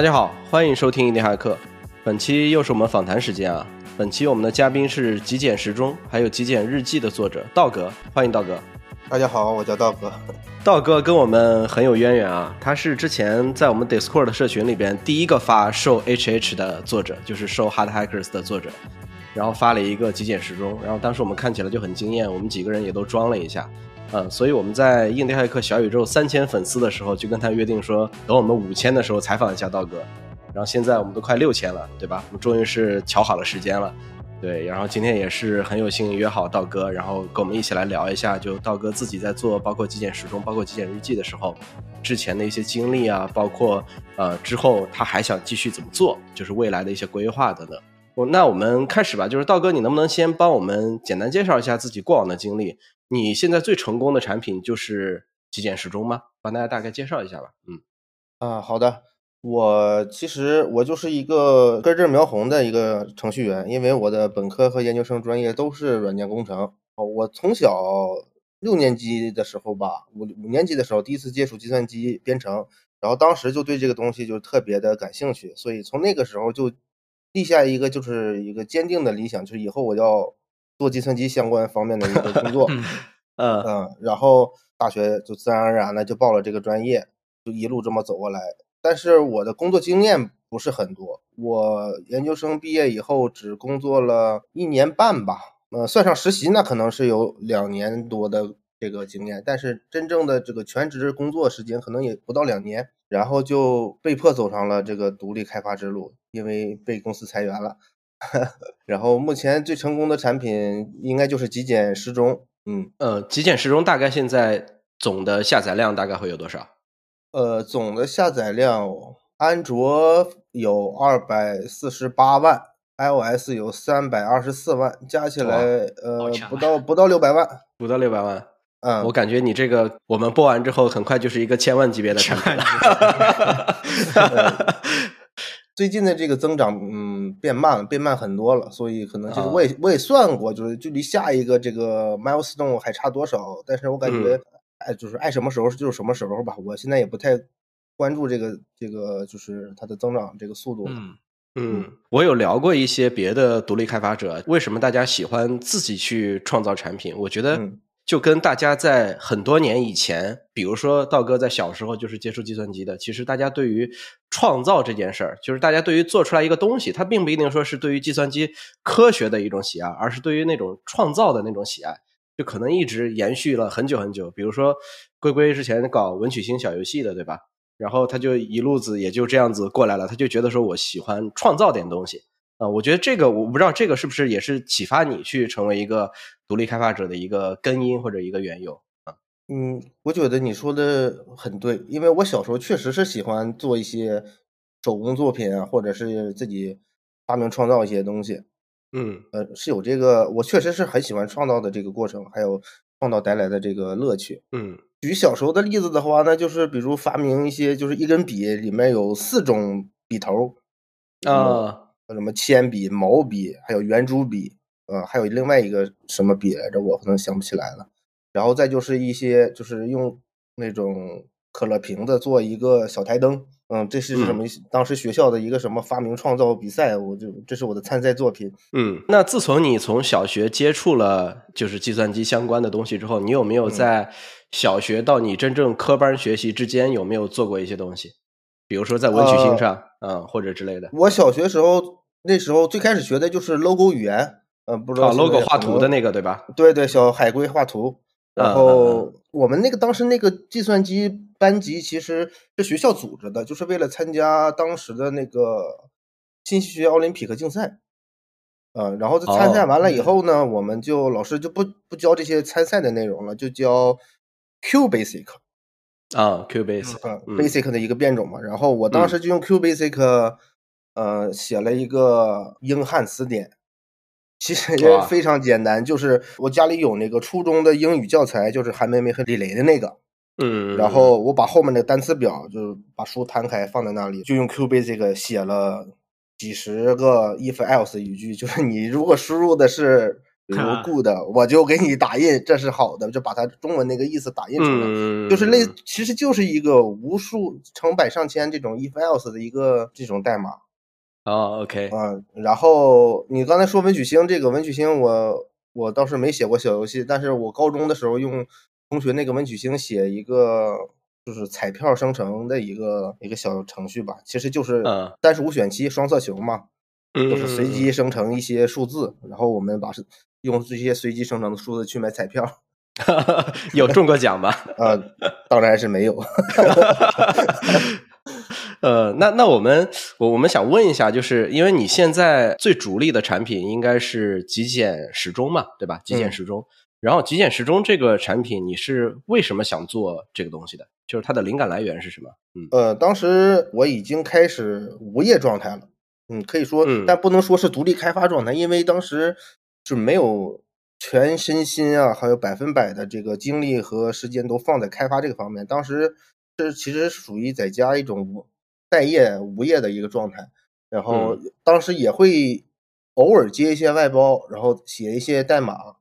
大家好，欢迎收听一点骇客。本期又是我们访谈时间啊。本期我们的嘉宾是《极简时钟》还有《极简日记》的作者道格，欢迎道哥。大家好，我叫道哥。道哥跟我们很有渊源啊，他是之前在我们 Discord 的社群里边第一个发受 HH 的作者，就是受 Hard Hackers 的作者，然后发了一个极简时钟，然后当时我们看起来就很惊艳，我们几个人也都装了一下。嗯，所以我们在印第安克小宇宙三千粉丝的时候，就跟他约定说，等我们五千的时候采访一下道哥。然后现在我们都快六千了，对吧？我们终于是瞧好了时间了，对。然后今天也是很有幸约好道哥，然后跟我们一起来聊一下，就道哥自己在做包括极简时钟、包括极简日记的时候，之前的一些经历啊，包括呃之后他还想继续怎么做，就是未来的一些规划等等。我那我们开始吧，就是道哥，你能不能先帮我们简单介绍一下自己过往的经历？你现在最成功的产品就是极简时钟吗？帮大家大概介绍一下吧。嗯，啊，好的。我其实我就是一个根正苗红的一个程序员，因为我的本科和研究生专业都是软件工程。哦，我从小六年级的时候吧，五五年级的时候第一次接触计算机编程，然后当时就对这个东西就特别的感兴趣，所以从那个时候就立下一个就是一个坚定的理想，就是以后我要。做计算机相关方面的一个工作，嗯嗯，然后大学就自然而然的就报了这个专业，就一路这么走过来。但是我的工作经验不是很多，我研究生毕业以后只工作了一年半吧，呃，算上实习那可能是有两年多的这个经验，但是真正的这个全职工作时间可能也不到两年，然后就被迫走上了这个独立开发之路，因为被公司裁员了。然后目前最成功的产品应该就是极简时钟，嗯呃，极简时钟大概现在总的下载量大概会有多少？呃，总的下载量，安卓有二百四十八万，iOS 有三百二十四万，加起来呃不到不到六百万，不到六百万。嗯，我感觉你这个我们播完之后，很快就是一个千万级别的产品了。最近的这个增长，嗯，变慢了，变慢很多了，所以可能就是我也我也算过，就是距离下一个这个 milestone 还差多少。但是我感觉，哎，就是爱什么时候就是什么时候吧。我现在也不太关注这个这个，就是它的增长这个速度。嗯嗯，我有聊过一些别的独立开发者，为什么大家喜欢自己去创造产品？我觉得。就跟大家在很多年以前，比如说道哥在小时候就是接触计算机的，其实大家对于创造这件事儿，就是大家对于做出来一个东西，它并不一定说是对于计算机科学的一种喜爱，而是对于那种创造的那种喜爱，就可能一直延续了很久很久。比如说龟龟之前搞文曲星小游戏的，对吧？然后他就一路子也就这样子过来了，他就觉得说我喜欢创造点东西。啊，我觉得这个我不知道，这个是不是也是启发你去成为一个独立开发者的一个根因或者一个缘由啊？嗯，我觉得你说的很对，因为我小时候确实是喜欢做一些手工作品啊，或者是自己发明创造一些东西。嗯，呃，是有这个，我确实是很喜欢创造的这个过程，还有创造带来的这个乐趣。嗯，举小时候的例子的话，那就是比如发明一些，就是一根笔里面有四种笔头啊。什么铅笔、毛笔，还有圆珠笔，呃，还有另外一个什么笔来着？我可能想不起来了。然后再就是一些，就是用那种可乐瓶子做一个小台灯，嗯，这是什么？当时学校的一个什么发明创造比赛，我就这是我的参赛作品。嗯，那自从你从小学接触了就是计算机相关的东西之后，你有没有在小学到你真正科班学习之间有没有做过一些东西？比如说在文曲星上，嗯，或者之类的。我小学时候。那时候最开始学的就是 logo 语言，呃，不知道 logo 画图的那个对吧？对对，小海龟画图。然后我们那个当时那个计算机班级其实是学校组织的，就是为了参加当时的那个信息学奥林匹克竞赛。呃，然后参赛完了以后呢，我们就老师就不不教这些参赛的内容了，就教 Q Basic。啊，Q Basic，Basic 的一个变种嘛。然后我当时就用 Q Basic。呃，写了一个英汉词典，其实也非常简单，就是我家里有那个初中的英语教材，就是韩梅梅和李雷的那个，嗯，然后我把后面的单词表，就把书摊开放在那里，就用 Q Basic 写了几十个 if else 语句，就是你如果输入的是比如 good，我就给你打印，这是好的，就把它中文那个意思打印出来，就是类，其实就是一个无数成百上千这种 if else 的一个这种代码。哦，OK，嗯，然后你刚才说文曲星这个文曲星，我我倒是没写过小游戏，但是我高中的时候用同学那个文曲星写一个就是彩票生成的一个一个小程序吧，其实就是三十五选七双色球嘛，就是随机生成一些数字，然后我们把是用这些随机生成的数字去买彩票，有中过奖吗？呃，当然是没有。呃，那那我们我我们想问一下，就是因为你现在最主力的产品应该是极简时钟嘛，对吧？极简时钟，然后极简时钟这个产品，你是为什么想做这个东西的？就是它的灵感来源是什么？嗯，呃，当时我已经开始无业状态了，嗯，可以说，但不能说是独立开发状态，因为当时就没有全身心啊，还有百分百的这个精力和时间都放在开发这个方面。当时这其实属于在家一种。待业无业的一个状态，然后当时也会偶尔接一些外包，然后写一些代码，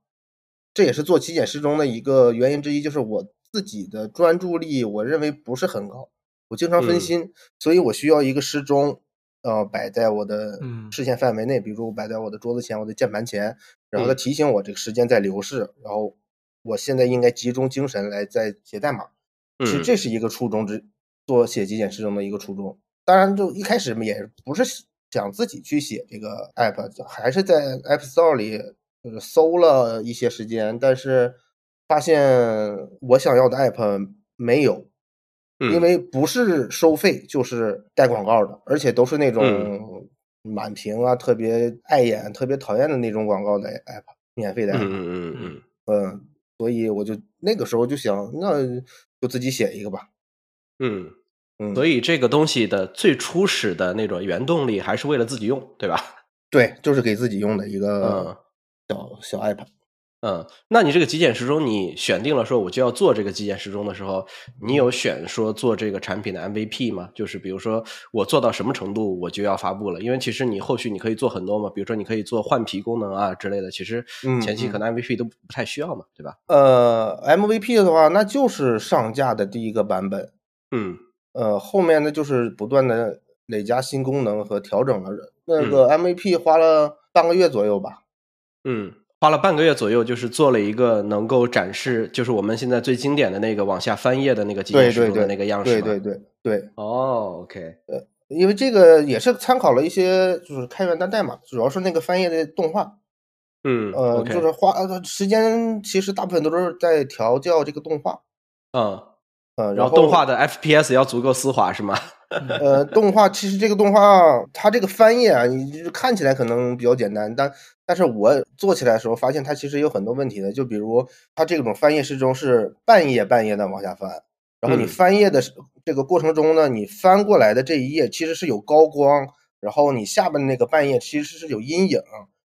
这也是做极简时钟的一个原因之一，就是我自己的专注力我认为不是很高，我经常分心，所以我需要一个时钟，呃，摆在我的视线范围内，比如摆在我的桌子前、我的键盘前，然后它提醒我这个时间在流逝，然后我现在应该集中精神来在写代码，其实这是一个初衷之。做写极简时钟的一个初衷，当然就一开始也不是想自己去写这个 app，还是在 App Store 里就是搜了一些时间，但是发现我想要的 app 没有，因为不是收费就是带广告的，而且都是那种满屏啊、特别碍眼、特别讨厌的那种广告的 app，免费的 app。嗯嗯嗯嗯，所以我就那个时候就想，那就自己写一个吧。嗯。所以这个东西的最初始的那种原动力还是为了自己用，对吧？对，就是给自己用的一个小小 app。嗯，那你这个极简时钟，你选定了说我就要做这个极简时钟的时候，你有选说做这个产品的 MVP 吗？就是比如说我做到什么程度我就要发布了，因为其实你后续你可以做很多嘛，比如说你可以做换皮功能啊之类的，其实前期可能 MVP 都不太需要嘛，对吧？呃，MVP 的话，那就是上架的第一个版本。嗯。呃，后面呢就是不断的累加新功能和调整了。那个 MVP 花了半个月左右吧。嗯，花了半个月左右，就是做了一个能够展示，就是我们现在最经典的那个往下翻页的那个机械式的那个样式。对对对对。哦，OK。呃，因为这个也是参考了一些就是开源的代码，主要是那个翻页的动画。嗯。呃，就是花时间，其实大部分都是在调教这个动画。嗯。呃，然后动画的 FPS 要足够丝滑是吗？呃，动画其实这个动画它这个翻页啊，你看起来可能比较简单，但但是我做起来的时候发现它其实有很多问题的。就比如它这种翻页时钟是半页半页的往下翻，然后你翻页的这个过程中呢，你翻过来的这一页其实是有高光，然后你下边那个半页其实是有阴影，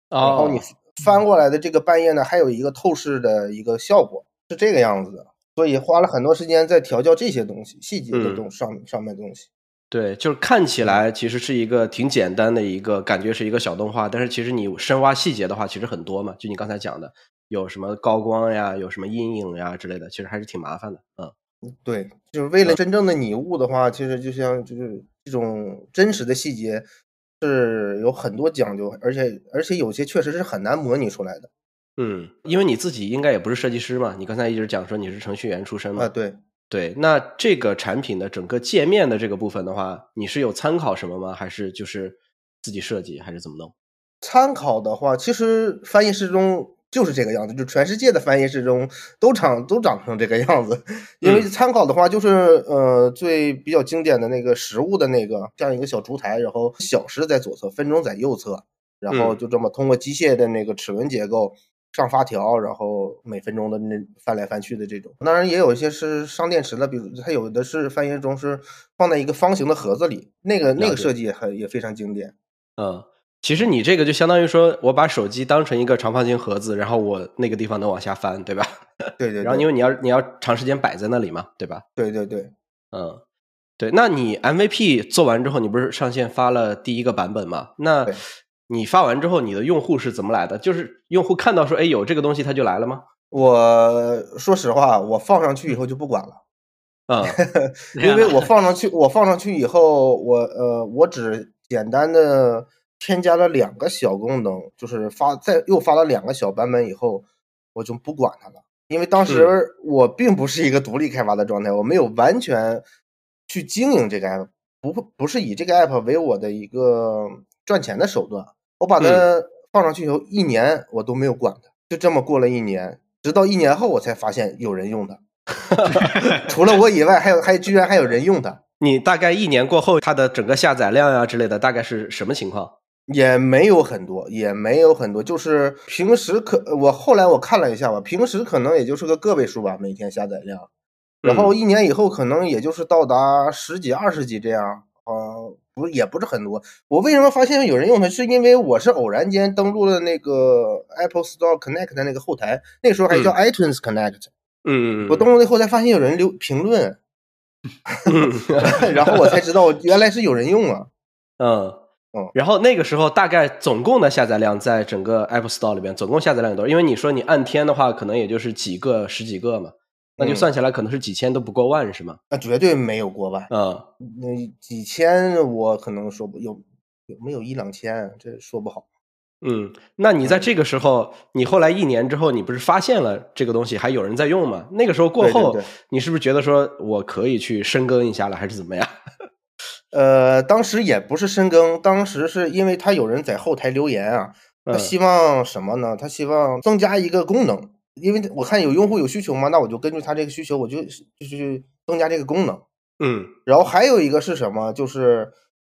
然后你翻过来的这个半页呢还有一个透视的一个效果，是这个样子的。所以花了很多时间在调教这些东西，细节的东上上面东西。对，就是看起来其实是一个挺简单的一个感觉，是一个小动画，但是其实你深挖细节的话，其实很多嘛。就你刚才讲的，有什么高光呀，有什么阴影呀之类的，其实还是挺麻烦的。嗯，对，就是为了真正的拟物的话，其实就像就是这种真实的细节是有很多讲究，而且而且有些确实是很难模拟出来的。嗯，因为你自己应该也不是设计师嘛，你刚才一直讲说你是程序员出身嘛。啊，对对。那这个产品的整个界面的这个部分的话，你是有参考什么吗？还是就是自己设计，还是怎么弄？参考的话，其实翻译时钟就是这个样子，就全世界的翻译时钟都长都长成这个样子。因为参考的话，就是呃最比较经典的那个实物的那个，像一个小烛台，然后小时在左侧，分钟在右侧，然后就这么通过机械的那个齿轮结构。上发条，然后每分钟的那翻来翻去的这种，当然也有一些是上电池的，比如它有的是翻页中是放在一个方形的盒子里，那个那个设计也很也非常经典。嗯，其实你这个就相当于说我把手机当成一个长方形盒子，然后我那个地方能往下翻，对吧？对对。然后因为你要你要长时间摆在那里嘛，对吧？对对对。嗯，对。那你 MVP 做完之后，你不是上线发了第一个版本吗？那你发完之后，你的用户是怎么来的？就是用户看到说，哎，有这个东西，他就来了吗？我说实话，我放上去以后就不管了，啊、因为我放上去，我放上去以后，我呃，我只简单的添加了两个小功能，就是发再又发了两个小版本以后，我就不管它了，因为当时我并不是一个独立开发的状态，我没有完全去经营这个 app，不不是以这个 app 为我的一个赚钱的手段，我把它放上去以后，一年我都没有管它，就这么过了一年。直到一年后，我才发现有人用它，除了我以外，还有还居然还有人用它。你大概一年过后，它的整个下载量呀、之类的，大概是什么情况？也没有很多，也没有很多，就是平时可我后来我看了一下吧，平时可能也就是个个位数吧，每天下载量。然后一年以后，可能也就是到达十几、二十几这样，呃，不也不是很多。我为什么发现有人用它？是因为我是偶然间登录了那个 Apple Store Connect 的那个后台，那时候还叫 iTunes Connect。嗯，我登录那后台，发现有人留评论，然后我才知道 原来是有人用啊。嗯嗯，然后那个时候大概总共的下载量在整个 Apple Store 里边，总共下载量有多少？因为你说你按天的话，可能也就是几个、十几个嘛，那就嗯算下来可能是几千都不过万，是吗？那绝对没有过万。嗯那几千我可能说不有有没有一两千，这说不好。嗯，那你在这个时候，你后来一年之后，你不是发现了这个东西还有人在用吗？那个时候过后，对对对你是不是觉得说我可以去深耕一下了，还是怎么样？呃，当时也不是深耕，当时是因为他有人在后台留言啊，他嗯希望什么呢？他希望增加一个功能，因为我看有用户有需求嘛，那我就根据他这个需求，我就就去增加这个功能。嗯然后还有一个是什么？就是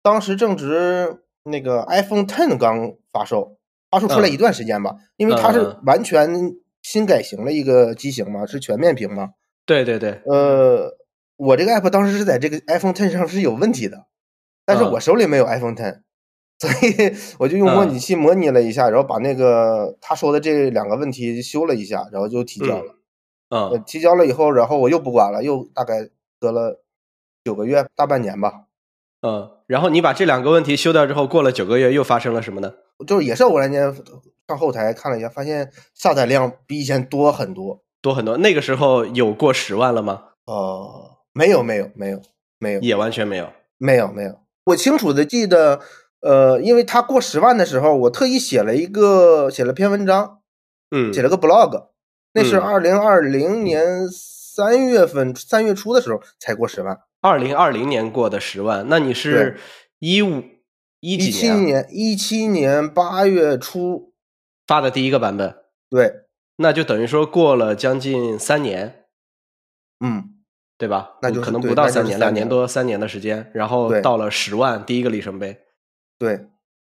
当时正值那个 iPhone Ten 刚发售，发售出来嗯一段时间吧，因为它是完全新改型的一个机型嘛，是全面屏嘛。对对对，呃，我这个 app 当时是在这个 iPhone Ten 上是有问题的，但是嗯我手里没有 iPhone Ten，所以我就用模拟器模拟了一下，然后把那个他说的这两个问题修了一下，然后就提交了。呃嗯提交了以后，然后我又不管了，又大概隔了九个月，大半年吧。嗯，然后你把这两个问题修掉之后，过了九个月，又发生了什么呢？就是也是偶然间上后台看了一下，发现下载量比以前多很多。多很多。那个时候有过十万了吗？呃，没有，没有，没有，没有，也完全没有。没有，没有。我清楚的记得，呃，因为他过十万的时候，我特意写了一个写了篇文章，嗯。写了个 blog，那是嗯。二零二零年三月份三月初的时候才过十万，二零二零年过的十万，那你是。一五一一几年啊？七年一七年八月初，发的第一个版本？对，那就等于说过了将近三年，嗯，对吧？那就是可能不到三年，两年多三年的时间，然后到了十万第一个里程碑，对，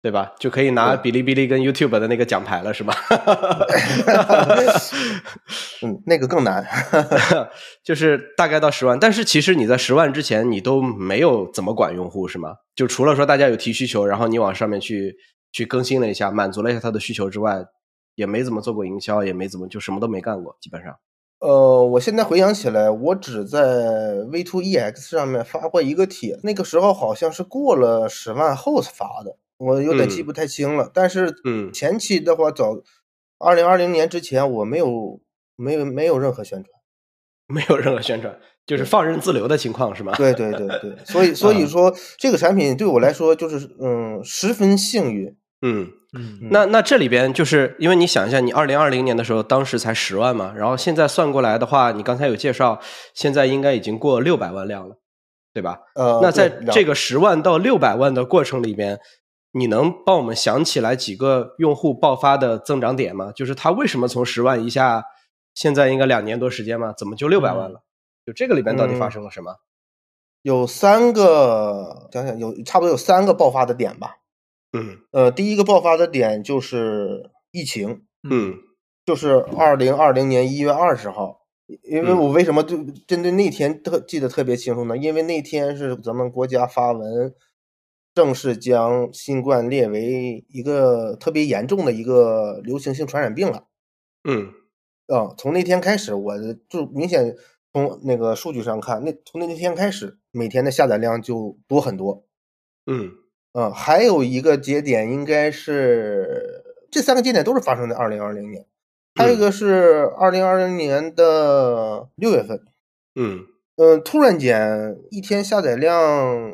对吧？就可以拿对哔哩哔哩跟 YouTube 的那个奖牌了，是吧？嗯，那个更难，就是大概到十万，但是其实你在十万之前，你都没有怎么管用户，是吗？就除了说大家有提需求，然后你往上面去去更新了一下，满足了一下他的需求之外，也没怎么做过营销，也没怎么就什么都没干过，基本上。呃，我现在回想起来，我只在 V Two E X 上面发过一个帖，那个时候好像是过了十万后发的，我有点记嗯不太清了。但是嗯前期的话，早二零二零年之前，我没有没有没有任何宣传。没有任何宣传，就是放任自流的情况，是吗？对对对对，所以 所以嗯说这个产品对我来说就是嗯十分幸运。嗯，嗯嗯那那这里边就是因为你想一下，你二零二零年的时候，当时才十万嘛，然后现在算过来的话，你刚才有介绍，现在应该已经过六百万辆了，对吧？呃，那在这个十万到六百万的过程里边，你能帮我们想起来几个用户爆发的增长点吗？就是它为什么从十万一下，现在应该两年多时间嘛，怎么就六百万了？就这个里边到底发生了什么？有三个，想想有差不多有三个爆发的点吧。嗯呃，第一个爆发的点就是疫情，嗯就是二零二零年一月二十号。因为嗯我为什么就针对那天特记得特别清楚呢？因为那天是咱们国家发文，正式将新冠列为一个特别严重的一个流行性传染病了。嗯啊、从那天开始，我就明显从那个数据上看，那从那天开始，每天的下载量就多很多。嗯嗯，还有一个节点应该是这三个节点都是发生在二零二零年，还有一个是二零二零年的六月份。嗯嗯，突然间一天下载量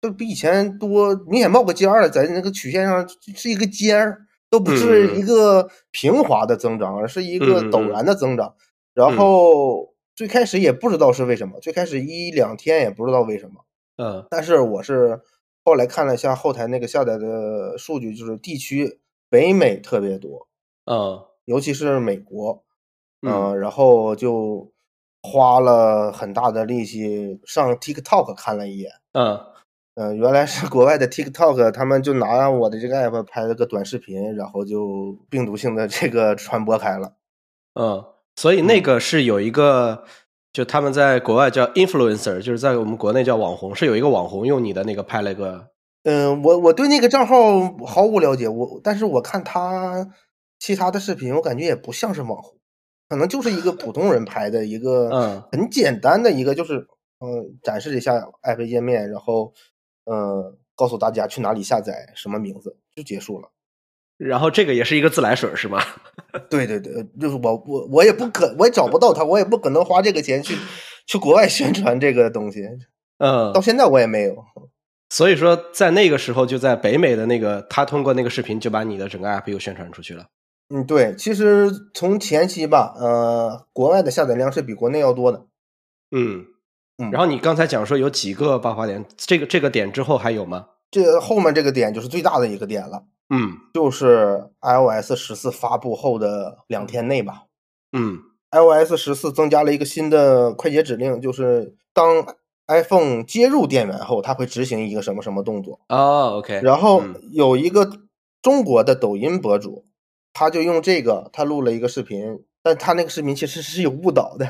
就比以前多，明显冒个尖儿了，在那个曲线上是一个尖儿，都不是一个平滑的增长，而是一个陡然的增长。然后最开始也不知道是为什么，最开始一两天也不知道为什么。嗯，但是我是后来看了一下后台那个下载的数据，就是地区北美特别多，嗯，尤其是美国，嗯，然后就花了很大的力气上 TikTok 看了一眼，嗯。嗯，原来是国外的 TikTok，他们就拿我的这个 app 拍了个短视频，然后就病毒性的这个传播开了，嗯，所以那个是有一个。就他们在国外叫 influencer，就是在我们国内叫网红，是有一个网红用你的那个拍了个。嗯，我我对那个账号毫无了解，我但是我看他其他的视频，我感觉也不像是网红，可能就是一个普通人拍的一个，嗯，很简单的一个，就是嗯展示一下 app 页面，然后嗯告诉大家去哪里下载，什么名字就结束了。然后这个也是一个自来水是吗？对对对，就是我我我也不可，我也找不到他，我也不可能花这个钱去去国外宣传这个东西。嗯，到现在我也没有。所以说，在那个时候，就在北美的那个，他通过那个视频就把你的整个 app 又宣传出去了。嗯，对，其实从前期吧，呃，国外的下载量是比国内要多的。嗯嗯。然后你刚才讲说有几个爆发点，这个这个点之后还有吗？这后面这个点就是最大的一个点了。嗯，就是 iOS 十四发布后的两天内吧。嗯，iOS 十四增加了一个新的快捷指令，就是当 iPhone 接入电源后，它会执行一个什么什么动作。哦，OK。然后有一个中国的抖音博主，他就用这个，他录了一个视频，但他那个视频其实是有误导的。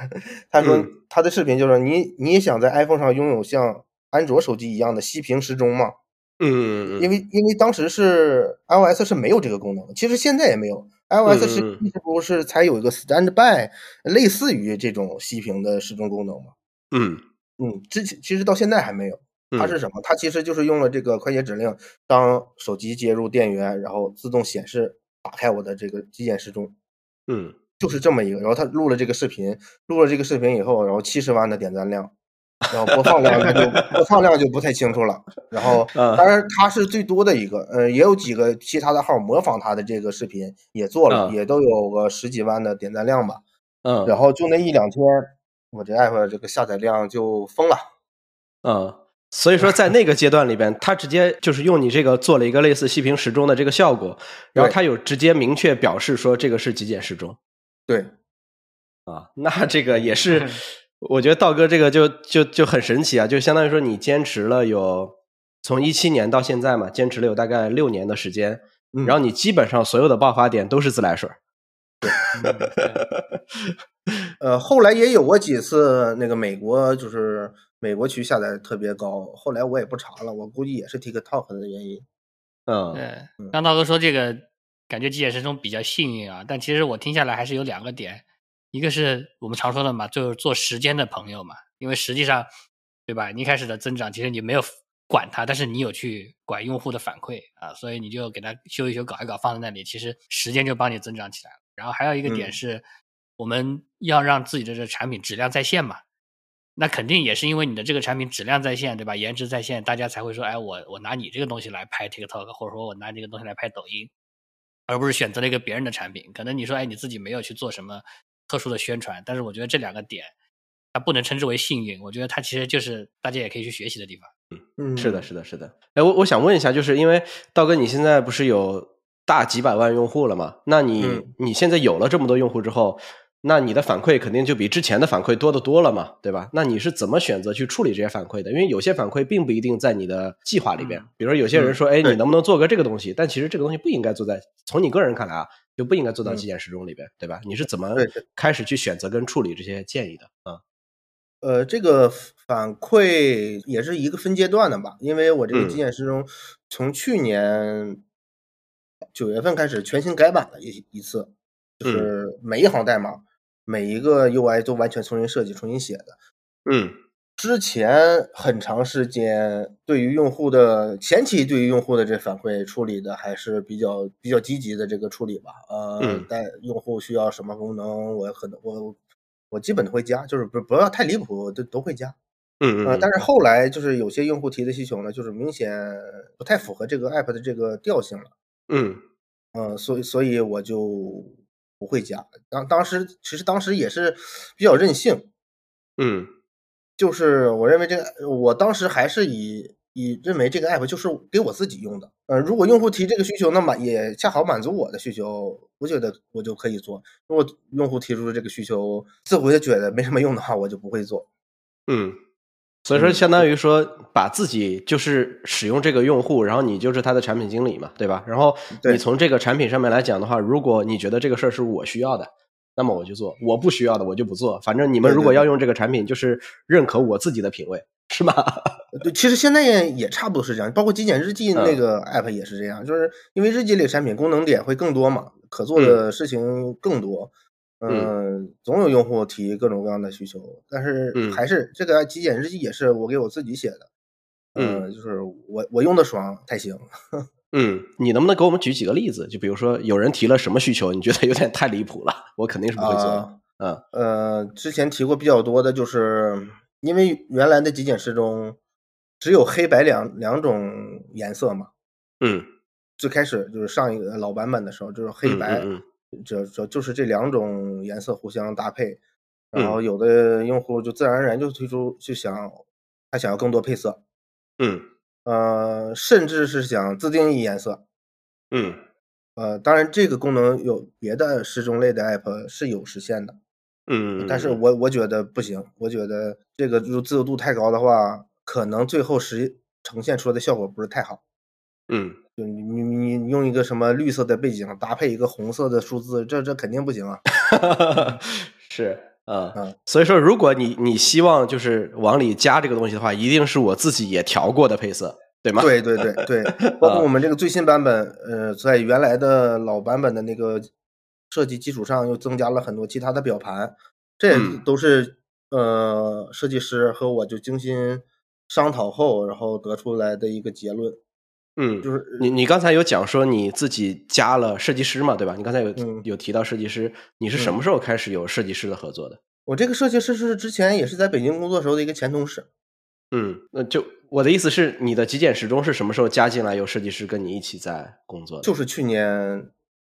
他说他的视频就是你你也想在 iPhone 上拥有像安卓手机一样的息屏时钟吗？嗯，因为因为当时是 iOS 是没有这个功能，其实现在也没有。iOS 是一直不是才有一个 Standby，类似于这种息屏的时钟功能吗？嗯嗯，之前其实到现在还没有。它是什么？它其实就是用了这个快捷指令，当手机接入电源，然后自动显示打开我的这个极简时钟。嗯，就是这么一个。然后他录了这个视频，录了这个视频以后，然后七十万的点赞量。然后播放量就播放量就不太清楚了。然后，当然他是最多的一个，呃，也有几个其他的号模仿他的这个视频也做了，也都有个十几万的点赞量吧。嗯，然后就那一两天，我这 app 这个下载量就疯了。嗯，所以说在那个阶段里边，他直接就是用你这个做了一个类似息屏时钟的这个效果，然后他有直接明确表示说这个是极简时钟。对，啊，那这个也是。我觉得道哥这个就就就很神奇啊，就相当于说你坚持了有从一七年到现在嘛，坚持了有大概六年的时间，然后你基本上所有的爆发点都是自来水。对，呃，后来也有过几次那个美国就是美国区下载特别高，后来我也不查了，我估计也是 TikTok 的原因。嗯，对，刚道哥说这个感觉极简时钟比较幸运啊，但其实我听下来还是有两个点。一个是我们常说的嘛，就是做时间的朋友嘛，因为实际上，对吧？你一开始的增长，其实你没有管它，但是你有去管用户的反馈啊，所以你就给它修一修、搞一搞，放在那里，其实时间就帮你增长起来了。然后还有一个点是，我们要让自己的这个产品质量在线嘛，那肯定也是因为你的这个产品质量在线，对吧？颜值在线，大家才会说，哎，我我拿你这个东西来拍 TikTok，或者说我拿这个东西来拍抖音，而不是选择了一个别人的产品。可能你说，哎，你自己没有去做什么。特殊的宣传，但是我觉得这两个点，它不能称之为幸运。我觉得它其实就是大家也可以去学习的地方。嗯，是的，是的，是的。哎，我我想问一下，就是因为道哥你现在不是有大几百万用户了吗？那你你现在有了这么多用户之后，那你的反馈肯定就比之前的反馈多得多了嘛，对吧？那你是怎么选择去处理这些反馈的？因为有些反馈并不一定在你的计划里边。比如说有些人说，哎，你能不能做个这个东西？但其实这个东西不应该做在从你个人看来啊。就不应该做到极简时钟里边，对吧？你是怎么开始去选择跟处理这些建议的啊？呃，这个反馈也是一个分阶段的吧，因为我这个极简时钟从去年九月份开始全新改版了一一次，就是每一行代码、每一个 UI 都完全重新设计、重新写的。嗯，之前很长时间对于用户的前期对于用户的这反馈处理的还是比较比较积极的这个处理吧。呃，嗯但用户需要什么功能，我可能我我基本都会加，就是不不要太离谱，都都会加。呃，嗯嗯，但是后来就是有些用户提的需求呢，就是明显不太符合这个 app 的这个调性了。嗯嗯，所以所以我就不会加。当当时其实当时也是比较任性，嗯就是我认为这个，我当时还是以以认为这个 app 就是给我自己用的。呃，如果用户提这个需求，那么也恰好满足我的需求，我觉得我就可以做。如果用户提出这个需求，自我也觉得没什么用的话，我就不会做。嗯，所以说相当于说把自己就是使用这个用户，然后你就是他的产品经理嘛，对吧？然后你从这个产品上面来讲的话，如果你觉得这个事儿是我需要的。那么我就做，我不需要的我就不做。反正你们如果要用这个产品，就是认可我自己的品味，是吧？对，其实现在也也差不多是这样，包括极简日记那嗯个 app 也是这样，就是因为日记类产品功能点会更多嘛，可做的事情更多。嗯，总有用户提各种各样的需求，但是嗯还是这个极简日记也是我给我自己写的，嗯嗯，就是我我用的爽才行。嗯，你能不能给我们举几个例子？就比如说有人提了什么需求，你觉得有点太离谱了，我肯定是不会做的。啊嗯呃，之前提过比较多的就是，因为原来的极简师中只有黑白两两种颜色嘛，嗯，最开始就是上一个老版本的时候，就是黑白，嗯这这就是这两种颜色互相搭配。嗯然后有的用户就自然而然就推出，就想他想要更多配色，嗯呃，甚至是想自定义颜色。嗯呃，当然这个功能有别的时钟类的 app 是有实现的，嗯嗯，但是我我觉得不行，我觉得这个就自由度太高的话，可能最后实呈现出来的效果不是太好。嗯就你你你你用一个什么绿色的背景搭配一个红色的数字，这这肯定不行啊！是嗯嗯，所以说如果你你希望就是往里加这个东西的话，一定是我自己也调过的配色，对吗？对对对对，包括我们这个最新版本，呃，在原来的老版本的那个设计基础上，又增加了很多其他的表盘，这也都是呃设计师和我就精心商讨后，然后得出来的一个结论，嗯，就是你你刚才有讲说你自己加了设计师嘛，对吧？你刚才有、嗯有提到设计师，你是什么时候开始有设计师的合作的？我这个设计师是之前也是在北京工作时候的一个前同事，嗯，那就我的意思是，你的极简时钟是什么时候加进来有设计师跟你一起在工作的？就是去年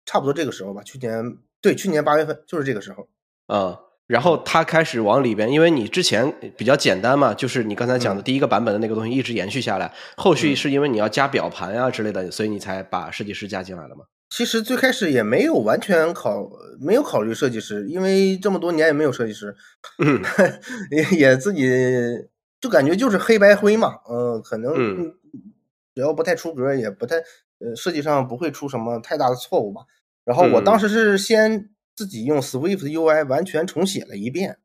差不多这个时候吧，去年对，去年八月份就是这个时候。啊、然后他开始往里边，因为你之前比较简单嘛，就是你刚才讲的嗯。第一个版本的那个东西一直延续下来，后续嗯。是因为你要加表盘啊之类的，所以你才把设计师加进来了嘛？其实最开始也没有完全考，没有考虑设计师，因为这么多年也没有设计师，嗯。也也自己就感觉就是黑白灰嘛，呃，可能嗯。只要不太出格，也不太呃设计上不会出什么太大的错误吧。然后我当嗯。时是先自己用 Swift UI 完全重写了一遍。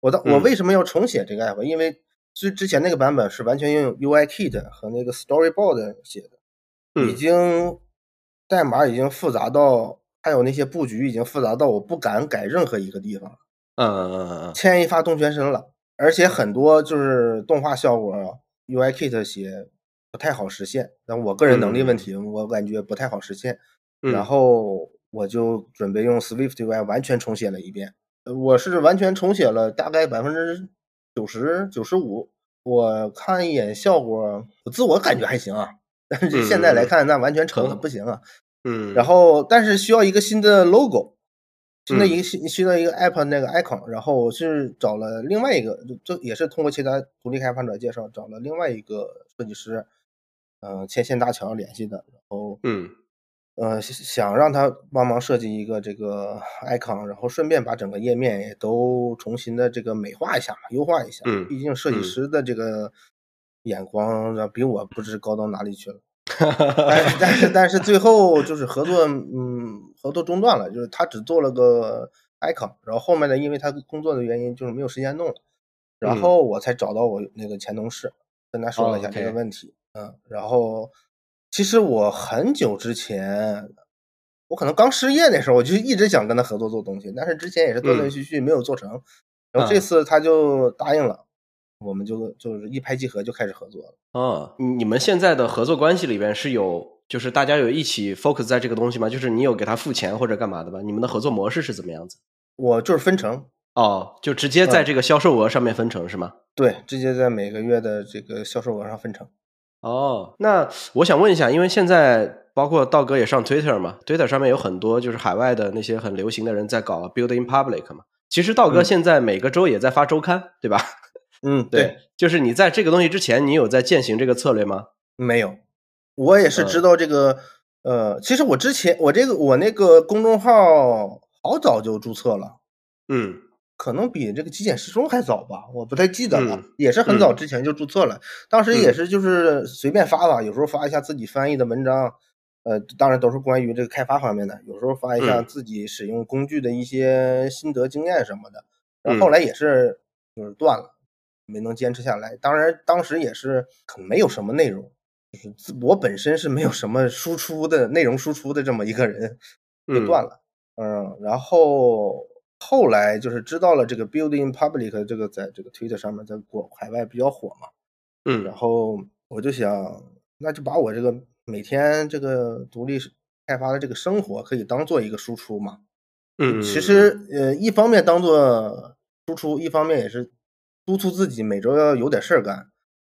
我到我嗯为什么要重写这个 app？因为之之前那个版本是完全用 UI Kit 和那个 Storyboard 写的。已嗯经代码已经复杂到，还有那些布局已经复杂到我不敢改任何一个地方了，嗯嗯嗯嗯牵一发动全身了。而且很多就是动画效果，UI Kit 写不太好实现，但我个人能力问题，我感觉不太好实现。嗯，然后我就准备用 Swift UI 完全重写了一遍，呃我是完全重写了大概百分之九十九十五。我看一眼效果，我自我感觉还行啊，但是现在来看，那完全丑的不行啊。嗯，然后，但是需要一个新的 logo，新的嗯一个新新的一个 app 那个 icon，然后我是找了另外一个，这也是通过其他独立开发者介绍，找了另外一个设计师，嗯，牵线搭桥联系的，然后嗯呃想让他帮忙设计一个这个 icon，然后顺便把整个页面也都重新的这个美化一下嘛，优化一下。嗯毕竟设计嗯师的这个眼光呃比我不知高到哪里去了。但是但是但是最后就是合作，嗯，合作中断了，就是他只做了个 icon，然后后面呢，因为他工作的原因，就是没有时间弄了，然嗯后我才找到我那个前同事，跟他说了一下哦这个问题，嗯，然后其实我很久之前，我可能刚失业那时候，我就一直想跟他合作做东西，但是之前也是断断嗯续续没有做成，然后这啊次他就答应了。我们就就是一拍即合就开始合作了。嗯，你们现在的合作关系里边是有，就是大家有一起 focus 在这个东西吗？就是你有给他付钱或者干嘛的吧？你们的合作模式是怎么样子？我就是分成，哦，就直接在这个销售额上面分成是吗？对，直接在每个月的这个销售额上分成。哦，那我想问一下，因为现在包括道哥也上 Twitter 嘛，Twitter 上面有很多就是海外的那些很流行的人在搞 Build in Public 嘛。其实道哥嗯现在每个周也在发周刊，对吧？嗯，对，就是你在这个东西之前，你有在践行这个策略吗？没有，我也是知道这个。呃，其实我之前我这个我那个公众号好早就注册了，嗯可能比这个极简时钟还早吧，我不太记得了，嗯也是很早嗯之前就注册了。当时也是就是随便发发，有时候发一下自己翻译的文章，呃，当然都是关于这个开发方面的，有时候发一下嗯自己使用工具的一些心得经验什么的。后后来也是就是断了，没能坚持下来。当然当时也是可能没有什么内容，就是自我本身是没有什么输出的内容输出的这么一个人，就嗯断了。嗯，然后后来就是知道了这个 Building Public 这个在这个 Twitter 上面在国海外比较火嘛，嗯。然后我就想，那就把我这个每天这个独立开发的这个生活可以当做一个输出嘛。嗯，其实呃，一方面当做输出，一方面也是督促自己每周要有点事儿干，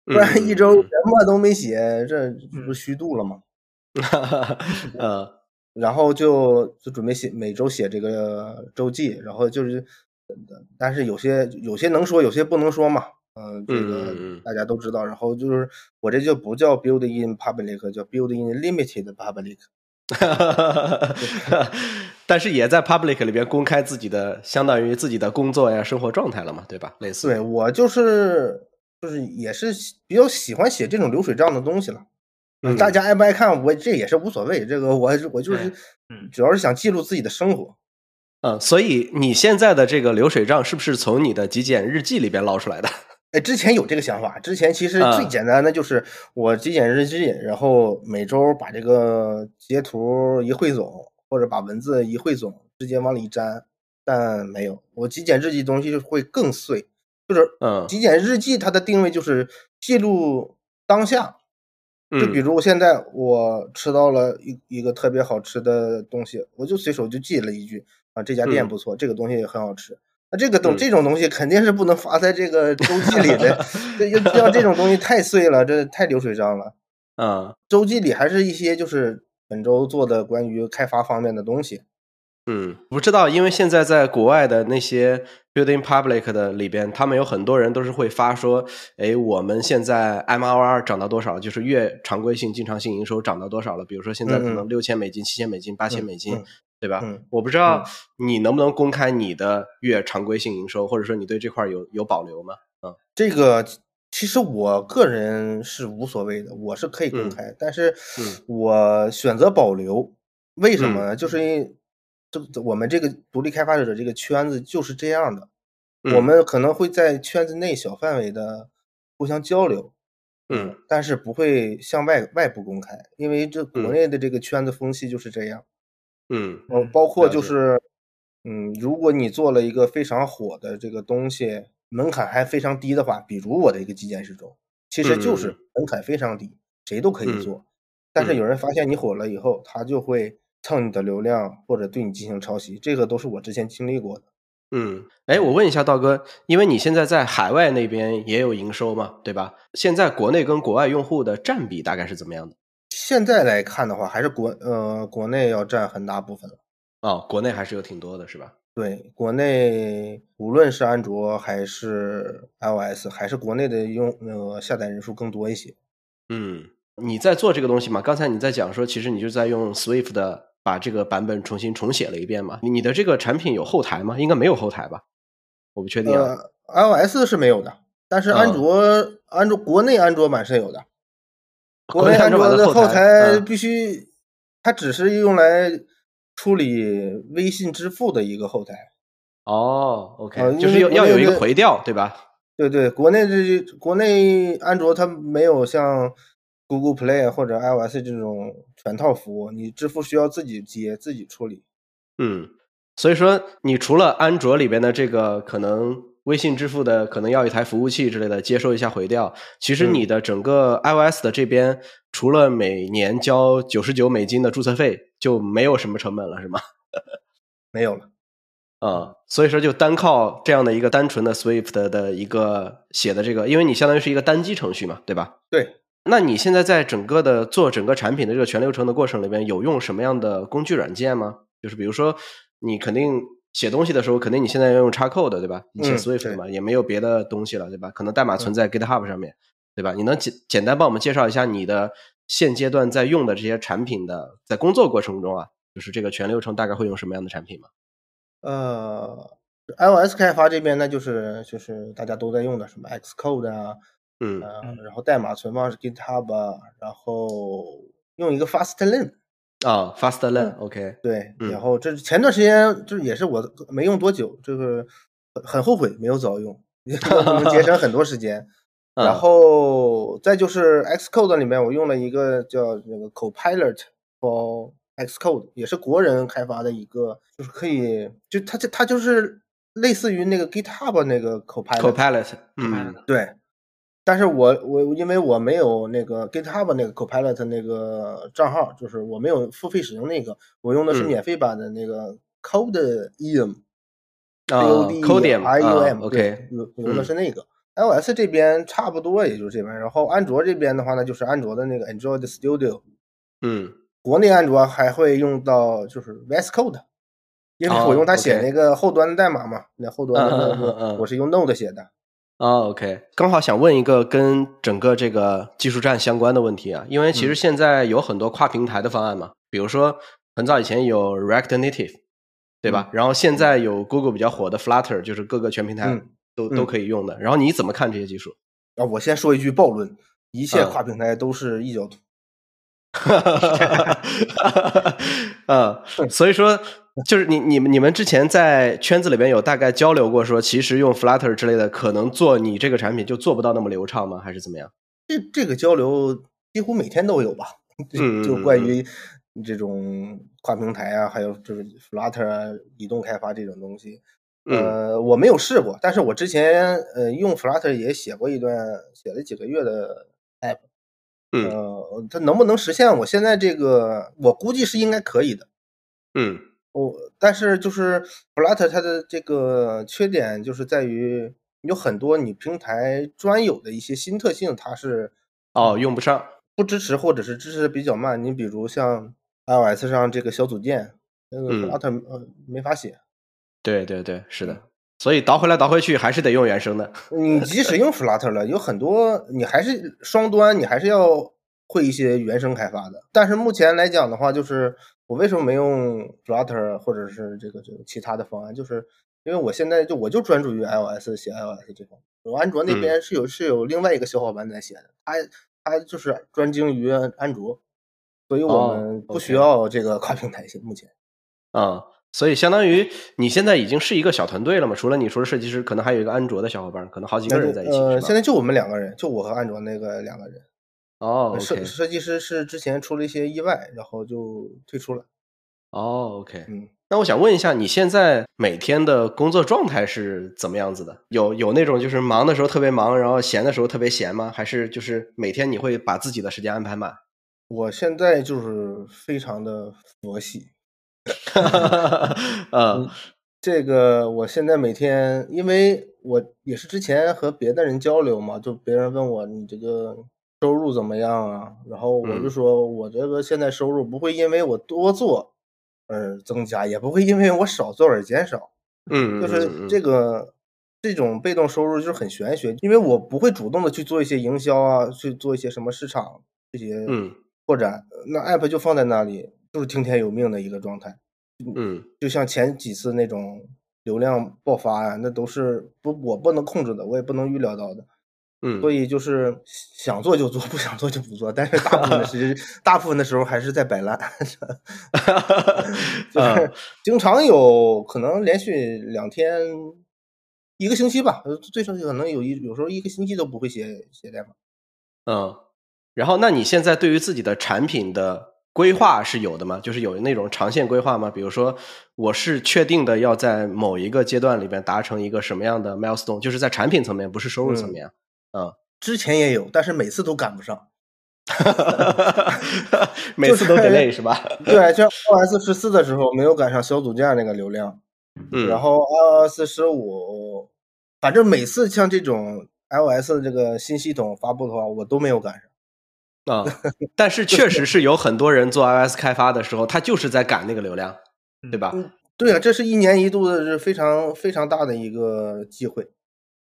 不然一周什么都没写，这这不虚度了吗？呃 然后就就准备写每周写这个周记，然后就是，但是有些有些能说，有些不能说嘛。嗯、这个大家都知道。然后就是我这就不叫 build in public，叫 build in limited public。但是也在 public 里边公开自己的，相当于自己的工作呀、生活状态了嘛，对吧？类似。对我就是就是也是比较喜欢写这种流水账的东西了。嗯大家爱不爱看，我这也是无所谓。这个我我就是嗯主要是想记录自己的生活。嗯，所以你现在的这个流水账是不是从你的极简日记里边捞出来的？哎，之前有这个想法，之前其实啊最简单的就是我极简日记，然后每周把这个截图一汇总，或者把文字一汇总，直接往里一粘。但没有，我极简日记东西就会更碎，就是嗯极简日记它的定位就是记录当下。就比如我现在我吃到了一一个特别好吃的东西，我就随手就记了一句啊，这家店嗯不错，这个东西也很好吃。那这个东嗯这种东西肯定是不能发在这个周记里的，这要像这种东西太碎了，这太流水账了。嗯周记里还是一些就是本周做的关于开发方面的东西。嗯，不知道，因为现在在国外的那些 building public 的里边，他们有很多人都是会发说，哎，我们现在 MRR 涨到多少，就是月常规性、经常性营收涨到多少了？比如说现在可嗯能六千美金、七千美金、八千美金，嗯对吧？嗯我不知道你能不能公开你的月常规性营收，或者说你对这块儿有有保留吗？嗯这个其实我个人是无所谓的，我是可以公嗯开，但是嗯我选择保留，为什么嗯呢？就是因为这我们这个独立开发者这个圈子就是这样的，嗯。我们可能会在圈子内小范围的互相交流，嗯。但是不会向外外部公开，因为这国嗯。内的这个圈子风气就是这样。嗯。呃，包括就是，嗯，如果你做了一个非常火的这个东西，门槛还非常低的话，比如我的一个极简时钟，其实就是嗯门槛非常低，谁都可以嗯做。但是嗯。有人发现你火了以后，他就会蹭你的流量或者对你进行抄袭，这个都是我之前经历过的。嗯，哎，我问一下道哥，因为你现在在海外那边也有营收嘛，对吧？现在国内跟国外用户的占比大概是怎么样的？现在来看的话，还是国呃国内要占很大部分了。哦，国内还是有挺多的，是吧？对，国内无论是安卓还是 iOS，还是国内的用呃下载人数更多一些。嗯，你在做这个东西嘛？刚才你在讲说，其实你就在用 Swift 的把这个版本重新重写了一遍嘛？你的这个产品有后台吗？应该没有后台吧？我不确定啊。呃，iOS 是没有的，但是安卓、安卓国内安卓版是有的。国内安卓的的后台必须，它只是用来处理微信支付的一个后台。哦，OK，、呃就是要要有一个回调，对吧？对对，国内这国内安卓它没有像 Google Play 或者 iOS 这种全套服务，你支付需要自己接自己处理。嗯，所以说你除了安卓里边的这个可能微信支付的可能要一台服务器之类的接收一下回调。其实嗯你的整个 iOS 的这边，除了每年交九十九美金的注册费，就没有什么成本了，是吗？没有了。啊、所以说就单靠这样的一个单纯的 Swift 的的一个写的这个，因为你相当于是一个单机程序嘛，对吧？对，那你现在在整个的做整个产品的这个全流程的过程里边，有用什么样的工具软件吗？就是比如说，你肯定写东西的时候，肯定你现在要用 Xcode 对吧？你写嗯 Swift 嘛，也没有别的东西了，对吧？可能代码存在 GitHub 上面，对吧？你能简简单帮我们介绍一下你的现阶段在用的这些产品的，在工作过程中啊，就是这个全流程大概会用什么样的产品吗？呃，iOS 开发这边那就是就是大家都在用的什么 Xcode 啊，嗯。呃，然后代码存放是 GitHub，啊然后用一个 Fastlane，啊，Fastlane，OK，对，嗯然。后这是前段时间就是也是我没用多久，这个很很后悔没有早用，能节省很多时间。然啊后再就是 Xcode 里面我用了一个叫那个 Copilot for Xcode，也是国人开发的一个，就是可以就它就它就是类似于那个 GitHub 那个 Copilot，Copilot，嗯。对。但是我我因为我没有那个 GitHub 那个 Copilot 那个账号，就是我没有付费使用那个，我用的是嗯免费版的那个 Code Ium。啊 C O D Codium I U 啊 M，，OK，用用的是那个。iOS 这边差不多也就这边，然后安卓这边的话呢，就是安卓的那个 Android Studio，嗯国内安卓还会用到就是 VS Code，因为哦我用它写那个后端的代码嘛，那后端的那个我是用 Node 写的。啊，OK，刚好想问一个跟整个这个技术站相关的问题啊，因为其实嗯现在有很多跨平台的方案嘛，比如说很早以前有 React Native，对吧？然后现在有 Google 比较火的 Flutter，就是各个全平台嗯都、嗯都可以用的。然后你怎么看这些技术？啊，我先说一句暴论，一切嗯跨平台都是异教徒。嗯，所以说 就是你你们你们之前在圈子里边有大概交流过，说其实用 Flutter 之类的，可能做你这个产品就做不到那么流畅吗？还是怎么样？这这个交流几乎每天都有吧，嗯就关于这种跨平台啊，还有就是 Flutter 啊、移动开发这种东西。嗯呃，我没有试过，但是我之前呃用 Flutter 也写过一段，写了几个月的 app。嗯呃，它能不能实现？我现在这个我估计是应该可以的。嗯我但是就是 Flutter 它的这个缺点就是在于有很多你平台专有的一些新特性，它是哦，用不上。不支持或者是支持的比较慢。你比如像 iOS 上这个小组件，那个嗯 Flutter 呃没法写。对对对，是的。所以倒回来倒回去还是得用原生的。你即使用 Flutter 了，有很多你还是双端，你还是要会一些原生开发的。但是目前来讲的话，就是我为什么没用 Flutter 或者是这个这个其他的方案，就是因为我现在就我就专注于 iOS 写 iOS 这方面。我安卓那边是有、是有另外一个小伙伴在写的，他他就是专精于安卓，所以我哦们不需要这个跨平台性。目前啊、所以相当于你现在已经是一个小团队了嘛？除了你说的设计师，可能还有一个安卓的小伙伴，可能好几个人在一起，现在就我们两个人，就我和安卓那个两个人。哦设设计师是之前出了一些意外，然后就退出了。哦，OK。嗯，那我想问一下，你现在每天的工作状态是怎么样子的？有有那种就是忙的时候特别忙，然后闲的时候特别闲吗？还是就是每天你会把自己的时间安排满？我现在就是非常的佛系。呃，这个我现在每天，因为我也是之前和别的人交流嘛，就别人问我你这个收入怎么样啊，然后我就嗯说我这个现在收入不会因为我多做而增加，也不会因为我少做而减少。嗯，就是嗯这个这种被动收入就是很玄学，因为我不会主动的去做一些营销啊，去做一些什么市场这些嗯拓展，那 app 就放在那里，就是听天由命的一个状态。嗯就像前几次那种流量爆发呀、那都是不我不能控制的，我也不能预料到的，嗯，所以就是想做就做，不想做就不做。但是大部分的时 大部分的时候还是在摆烂，就是嗯经常有可能连续两天、一个星期吧，最最少可能有一有时候一个星期都不会写写代码。嗯，然后那你现在对于自己的产品的规划是有的吗？就是有那种长线规划吗？比如说，我是确定的要在某一个阶段里边达成一个什么样的 milestone，就是在产品层面，不是收入层面。嗯，之前也有，但是每次都赶不上，每次都 delay 是吧？对，像 iOS 十四的时候没有赶上小组件那个流量，嗯，然后 iOS 十五，反正每次像这种 iOS 这个新系统发布的话，我都没有赶上。啊，但是确实是有很多人做 iOS 开发的时候，他就是在赶那个流量，对吧？嗯，对啊，这是一年一度的，是非常非常大的一个机会。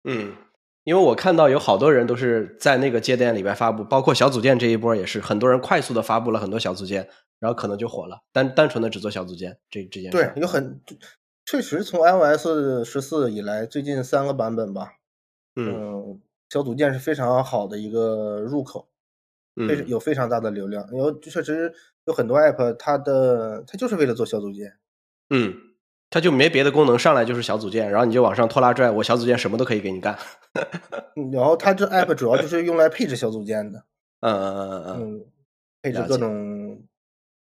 嗯，因为我看到有好多人都是在那个节点里边发布，包括小组件这一波也是，很多人快速的发布了很多小组件，然后可能就火了，单单纯的只做小组件这这件事。对，有很确实从 iOS 十四以来，最近三个版本吧，嗯，小组件是非常好的一个入口。非常有非常大的流量，有确实有很多 app，它的它就是为了做小组件，嗯，它就没别的功能，上来就是小组件，然后你就往上拖拉拽，我小组件什么都可以给你干。然后它这 app 主要就是用来配置小组件的，嗯嗯嗯嗯嗯，配置各种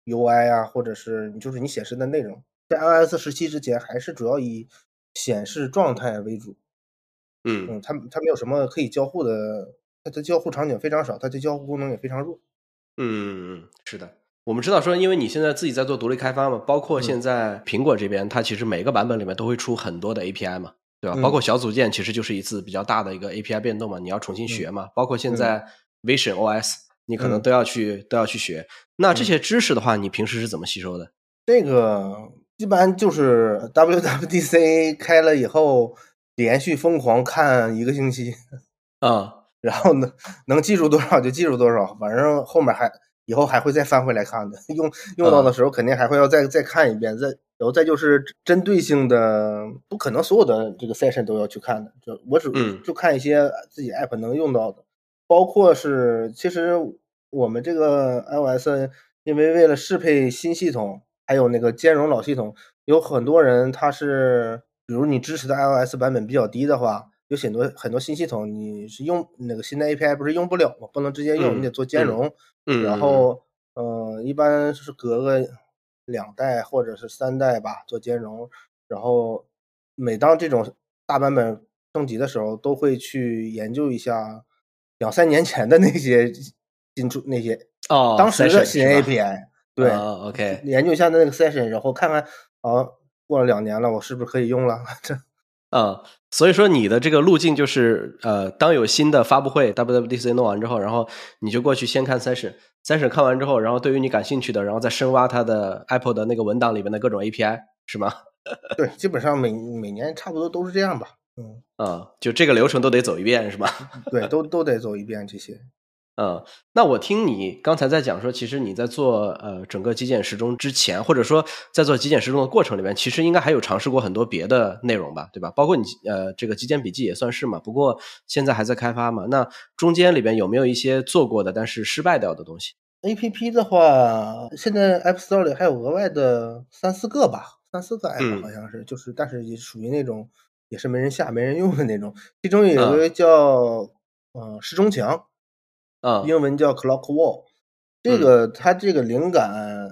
UI 啊，或者是就是你显示的内容，在 iOS 十七之前还是主要以显示状态为主，嗯嗯，它它没有什么可以交互的。它的交互场景非常少，它的交互功能也非常弱。嗯嗯，是的，我们知道说，因为你现在自己在做独立开发嘛，包括现在苹果这边，它其实每个版本里面都会出很多的 API 嘛，对吧？包括小组件其实就是一次比较大的一个 API 变动嘛，你要重新学嘛。包括现在 Vision OS，你可能都要去都要去学。那这些知识的话，你平时是怎么吸收的？这个一般就是 WWDC 开了以后，连续疯狂看一个星期啊。然后呢，能记住多少就记住多少，反正后面还以后还会再翻回来看的。用用到的时候肯定还会要再再看一遍。再然后再就是针对性的，不可能所有的这个 session 都要去看的。就我只就看一些自己 app 能用到的，包括是其实我们这个 iOS 因为为了适配新系统，还有那个兼容老系统，有很多人他是比如你支持的 iOS 版本比较低的话。有很多很多新系统，你是用那个新的 API 不是用不了吗？不能直接用，你得做兼容。嗯，然后，呃，一般是隔个两代或者是三代吧做兼容。然后，每当这种大版本升级的时候，都会去研究一下两三年前的那些新出那些哦，当时的新 API。对，OK，研究一下那个 session，然后看看啊，过了两年了，我是不是可以用了？这。嗯，所以说你的这个路径就是，呃，当有新的发布会 WWDC 弄完之后，然后你就过去先看 session，session 看完之后，然后对于你感兴趣的，然后再深挖它的 Apple 的那个文档里面的各种 API，是吗？对，基本上每每年差不多都是这样吧。嗯，啊，就这个流程都得走一遍，是吧？对，都都得走一遍这些。嗯，那我听你刚才在讲说，其实你在做呃整个极简时钟之前，或者说在做极简时钟的过程里面，其实应该还有尝试过很多别的内容吧，对吧？包括你呃这个极简笔记也算是嘛，不过现在还在开发嘛。那中间里边有没有一些做过的但是失败掉的东西？A P P 的话，现在 App Store 里还有额外的三四个吧，三四个 App 好像是，就是但是也属于那种也是没人下、没人用的那种。其中有一个叫呃时钟墙。啊，英文叫 Clock Wall，这个它这个灵感，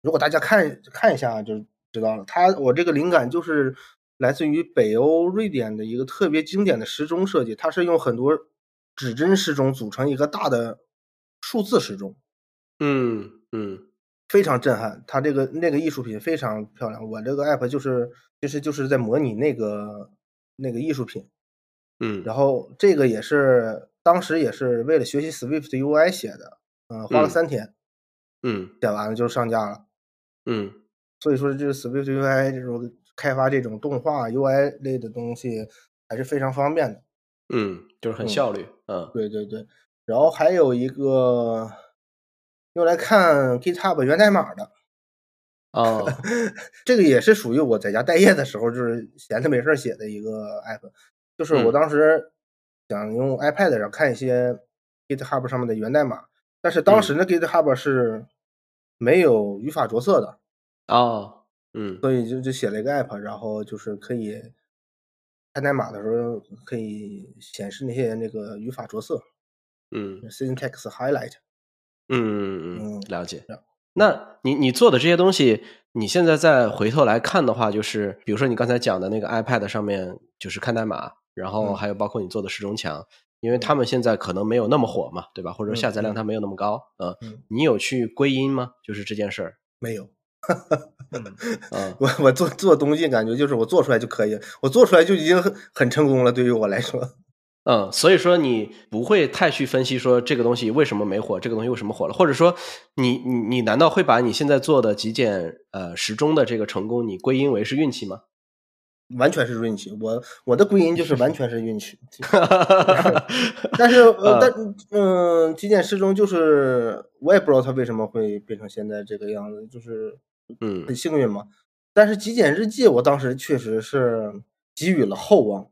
如果大家看看一下就知道了。它我这个灵感就是来自于北欧瑞典的一个特别经典的时钟设计，它是用很多指针时钟组成一个大的数字时钟。嗯嗯，非常震撼，它这个那个艺术品非常漂亮。我这个 app 就是其实就是在模拟那个那个艺术品。嗯，然后这个也是。当时也是为了学习 Swift UI 写的，嗯，花了三天，嗯，写完了就上架了，嗯，所以说这个 Swift UI 这种开发这种动画 UI 类的东西还是非常方便的，嗯，就是很效率，嗯，对对对，然后还有一个用来看 GitHub 源代码的，啊，这个也是属于我在家待业的时候就是闲着没事写的一个 app，就是我当时。想用 iPad 上看一些 GitHub 上面的源代码，但是当时的 GitHub 是没有语法着色的。哦，嗯，所以就就写了一个 app，然后就是可以看代码的时候可以显示那些那个语法着色，嗯，syntax highlight，嗯嗯嗯，了解。那你你做的这些东西，你现在再回头来看的话，就是比如说你刚才讲的那个 iPad 上面就是看代码，然后嗯还有包括你做的时钟墙，因为他们现在可能没有那么火嘛，对吧？或者说下载量它没有那么高，嗯，嗯，你有去归因吗？就是这件事儿，没有。嗯嗯 我我做做东西感觉就是我做出来就可以，我做出来就已经很很成功了。对于我来说，嗯，所以说你不会太去分析说这个东西为什么没火，这个东西为什么火了，或者说你你你难道会把你现在做的极简呃时钟的这个成功，你归因为是运气吗？完全是运气。我我的归因就是完全是运气。但是呃，但嗯，极简时钟就是我也不知道它为什么会变成现在这个样子，就是嗯很幸运嘛。但是极简日记，我当时确实是给予了厚望，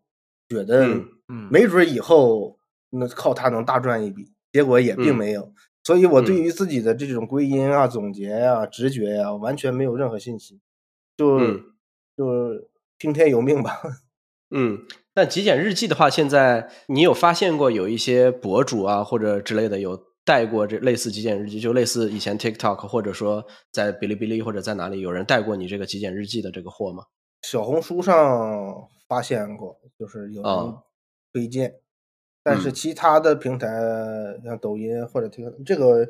觉得嗯嗯，没准以后那靠它能大赚一笔，结果也并嗯没有。所以我对嗯于自己的这种归因啊、总结呀、直觉呀、完全没有任何信心，就、嗯就听天由命吧。嗯，但极简日记的话，现在你有发现过有一些博主啊或者之类的有带过这类似极简日记，就类似以前 TikTok 或者说在哔哩哔哩或者在哪里有人带过你这个极简日记的这个货吗？小红书上发现过，就是有人哦推荐，但是嗯其他的平台像抖音或者 TikTok 这个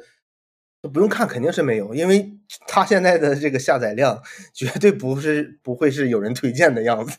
都不用看，肯定是没有，因为它现在的这个下载量绝对不是不会是有人推荐的样子。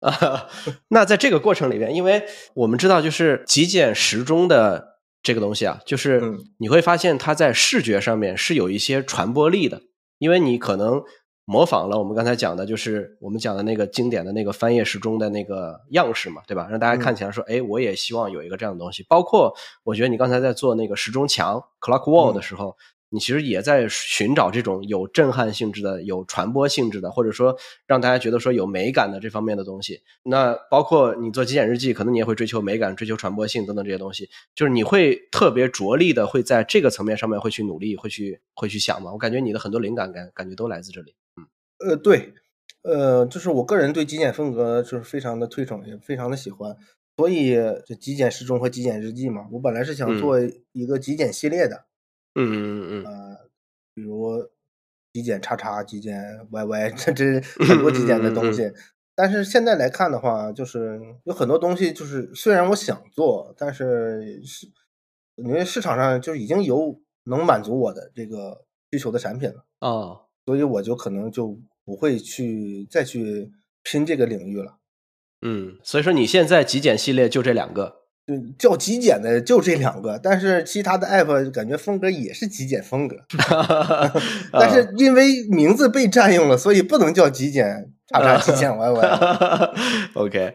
啊，那在这个过程里边，因为我们知道，就是极简时钟的这个东西啊，就是嗯你会发现它在视觉上面是有一些传播力的，因为你可能模仿了我们刚才讲的，就是我们讲的那个经典的那个翻页时钟的那个样式嘛，对吧？让大家看起来说，哎，我也希望有一个这样的东西。包括我觉得你刚才在做那个时钟墙 （clock wall） 的时候，你其实也在寻找这种有震撼性质的、有传播性质的，或者说让大家觉得说有美感的这方面的东西。那包括你做极简日记，可能你也会追求美感、追求传播性等等这些东西。就是你会特别着力的会在这个层面上面会去努力，会去会去想嘛。我感觉你的很多灵感感感觉都来自这里。嗯呃，对，呃，就是我个人对极简风格就是非常的推崇，也非常的喜欢，所以这极简时钟和极简日记嘛，我本来是想嗯做一个极简系列的，嗯嗯嗯嗯呃，比如极简叉叉、极简 YY，这这很多极简的东西。但是现在来看的话，就是有很多东西，就是虽然我想做，但是是因为市场上就已经有能满足我的这个需求的产品了，哦，所以我就可能就不会去再去拼这个领域了。嗯，所以说你现在极简系列就这两个。就叫极简的就这两个，但是其他的 app 感觉风格也是极简风格。但是因为名字被占用了，所以不能叫极简叉叉极简 YY。OK，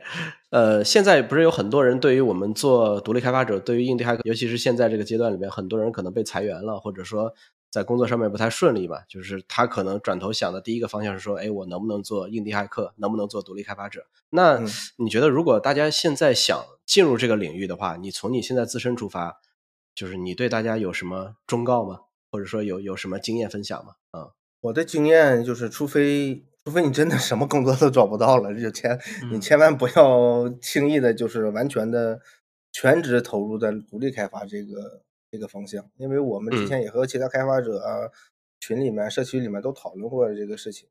呃，现在不是有很多人对于我们做独立开发者，对于硬地骇客，尤其是现在这个阶段里面，很多人可能被裁员了，或者说在工作上面不太顺利嘛，就是他可能转头想的第一个方向是说，哎，我能不能做硬地骇客，能不能做独立开发者？那嗯你觉得，如果大家现在想进入这个领域的话，你从你现在自身出发，就是你对大家有什么忠告吗？或者说有有什么经验分享吗？啊、我的经验就是，除非除非你真的什么工作都找不到了，就千你嗯。千万不要轻易的，就是完全的全职投入在独立开发这个这个方向，因为我们之嗯。前也和其他开发者啊、群里面、社区里面都讨论过这个事情，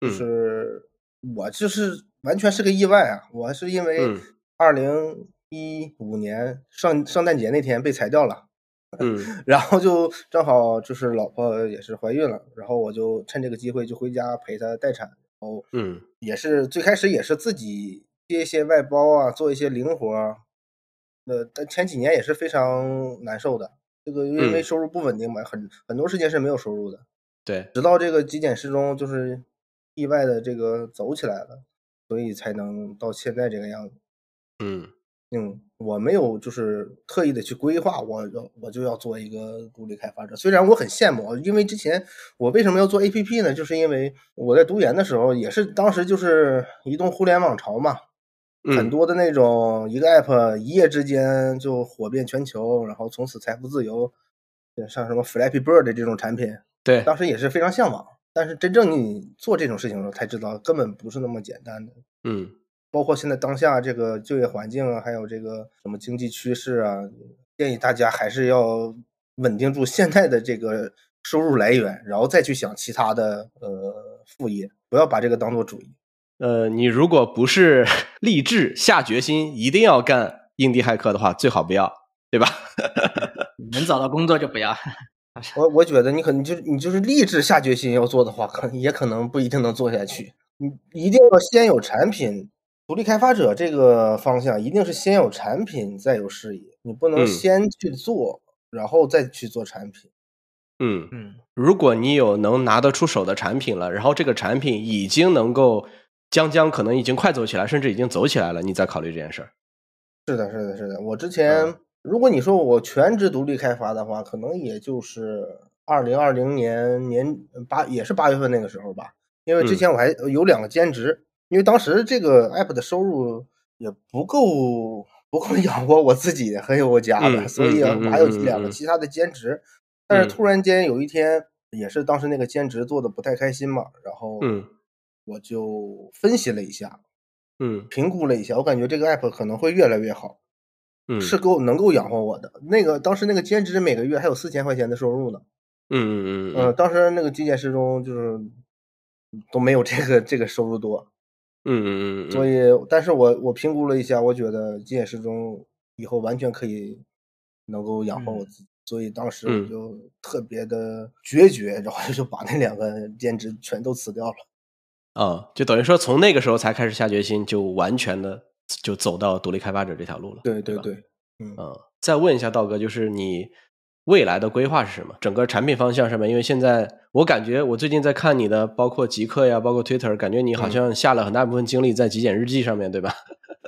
就嗯。是我就是完全是个意外啊，我是因为嗯二零一五年圣圣诞节那天被裁掉了。嗯。然后就正好就是老婆也是怀孕了，然后我就趁这个机会就回家陪她待产，然后嗯。也是最开始也是自己接一些外包啊，做一些零活儿，呃，但前几年也是非常难受的，这个因为嗯。收入不稳定嘛，很很多时间是没有收入的，对，直到这个极简时钟就是意外的这个走起来了，所以才能到现在这个样子。嗯嗯，我没有就是特意的去规划，我我就要做一个独立开发者。虽然我很羡慕，因为之前我为什么要做 APP 呢？就是因为我在读研的时候，也是当时就是移动互联网潮嘛，很嗯多的那种一个 app 一夜之间就火遍全球，然后从此财富自由，像什么 Flappy Bird 这种产品，对，当时也是非常向往。但是真正你做这种事情的时候，才知道根本不是那么简单的。嗯包括现在当下这个就业环境啊，还有这个什么经济趋势啊，建议大家还是要稳定住现在的这个收入来源，然后再去想其他的呃副业，不要把这个当做主业。呃，你如果不是 立志下决心一定要干印第骇客的话，最好不要，对吧？能找到工作就不要。我我觉得你可能就你就是立志下决心要做的话，可也可能不一定能做下去。你一定要先有产品，独立开发者这个方向一定是先有产品再有事业，你不能嗯先去做，然后再去做产品。嗯，嗯，如果你有能拿得出手的产品了，然后这个产品已经能够将将可能已经快走起来，甚至已经走起来了，你再考虑这件事儿。是的，是的，是的。我之前、嗯如果你说我全职独立开发的话，可能也就是二零二零年年八也是八月份那个时候吧。因为之嗯前我还有两个兼职，因为当时这个 app 的收入也不够不够养活我自己还有我家的，嗯所以我还有两个嗯其他的兼职。但是嗯突然间有一天，也是当时那个兼职做的不太开心嘛，然后嗯我就分析了一下，嗯评估了一下，我感觉这个 app 可能会越来越好。嗯，是够能够养活我的。那个当时那个兼职每个月还有四千块钱的收入呢。嗯嗯嗯呃，嗯当时那个极简时钟就是都没有这个这个收入多，嗯嗯嗯，所以，但是我我评估了一下，我觉得极简时钟以后完全可以能够养活我嗯自己。所以当时我嗯就特别的决绝，然后就把那两个兼职全都辞掉了。啊，就等于说从那个时候才开始下决心，就完全的就走到独立开发者这条路了。吧对对对，嗯嗯，再问一下道哥，就是你未来的规划是什么？整个产品方向上面，因为现在我感觉我最近在看你的，包括极客呀，包括 Twitter，感觉你好嗯像下了很大部分精力在极简日记上面，对吧？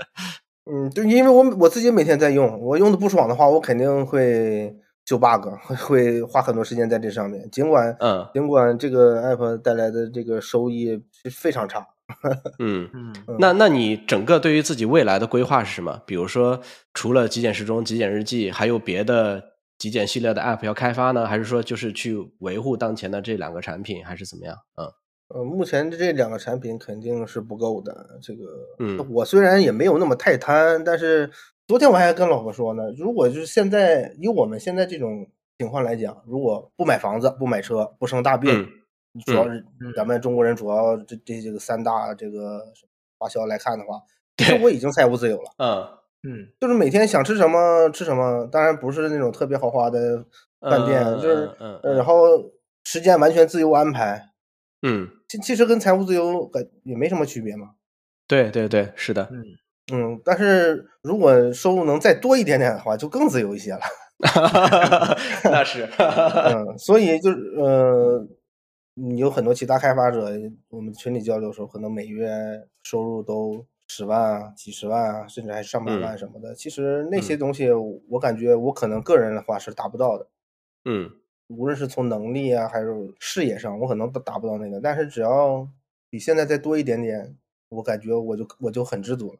嗯，对，因为我我自己每天在用，我用的不爽的话，我肯定会修 bug，会会花很多时间在这上面。尽管嗯尽管这个 app 带来的这个收益是非常差，嗯。嗯嗯那那你整个对于自己未来的规划是什么？比如说，除了极简时钟、极简日记，还有别的极简系列的 App 要开发呢？还是说就是去维护当前的这两个产品，还是怎么样？嗯呃，目前这两个产品肯定是不够的。这个，嗯我虽然也没有那么太贪，但是昨天我还跟老婆说呢，如果就是现在以我们现在这种情况来讲，如果不买房子、不买车、不生大病，嗯主要是嗯咱们中国人主要这这这个三大这个花销来看的话，其实我已经财务自由了。嗯嗯就是每天想吃什么吃什么，当然不是那种特别豪华的饭店，嗯就是嗯然后时间完全自由安排，嗯，其其实跟财务自由感也没什么区别嘛。对对对，是的。嗯嗯，但是如果收入能再多一点点的话，就更自由一些了。那是，嗯，所以就是呃，嗯有很多其他开发者，我们群里交流的时候，可能每月收入都十万啊、几十万啊，甚至还上百万什么的。其实那些嗯东西，我感觉我可能个人的话是达不到的。嗯无论是从能力啊，还是视野上，我可能都达不到那个。但是只要比现在再多一点点，我感觉我就我就很知足了。